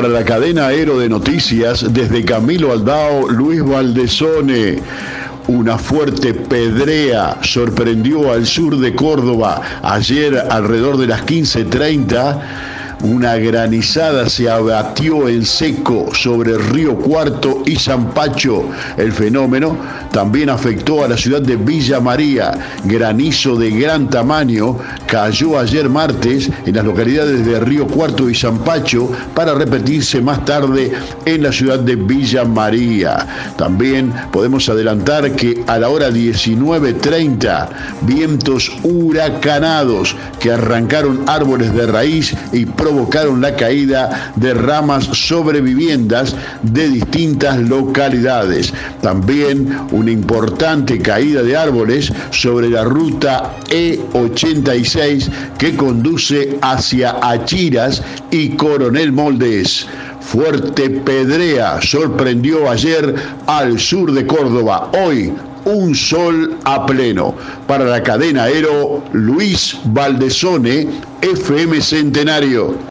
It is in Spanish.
Para la cadena Aero de Noticias, desde Camilo Aldao, Luis Valdesone. Una fuerte pedrea sorprendió al sur de Córdoba ayer alrededor de las 15.30 una granizada se abatió en seco sobre Río Cuarto y Zampacho. El fenómeno también afectó a la ciudad de Villa María. Granizo de gran tamaño cayó ayer martes en las localidades de Río Cuarto y Zampacho para repetirse más tarde en la ciudad de Villa María. También podemos adelantar que a la hora 19.30 vientos huracanados que arrancaron árboles de raíz y provocaron la caída de ramas sobre viviendas de distintas localidades. También una importante caída de árboles sobre la ruta E86 que conduce hacia Achiras y Coronel Moldes. Fuerte pedrea sorprendió ayer al sur de Córdoba. Hoy un sol a pleno. Para la cadena Aero, Luis Valdesone, FM Centenario.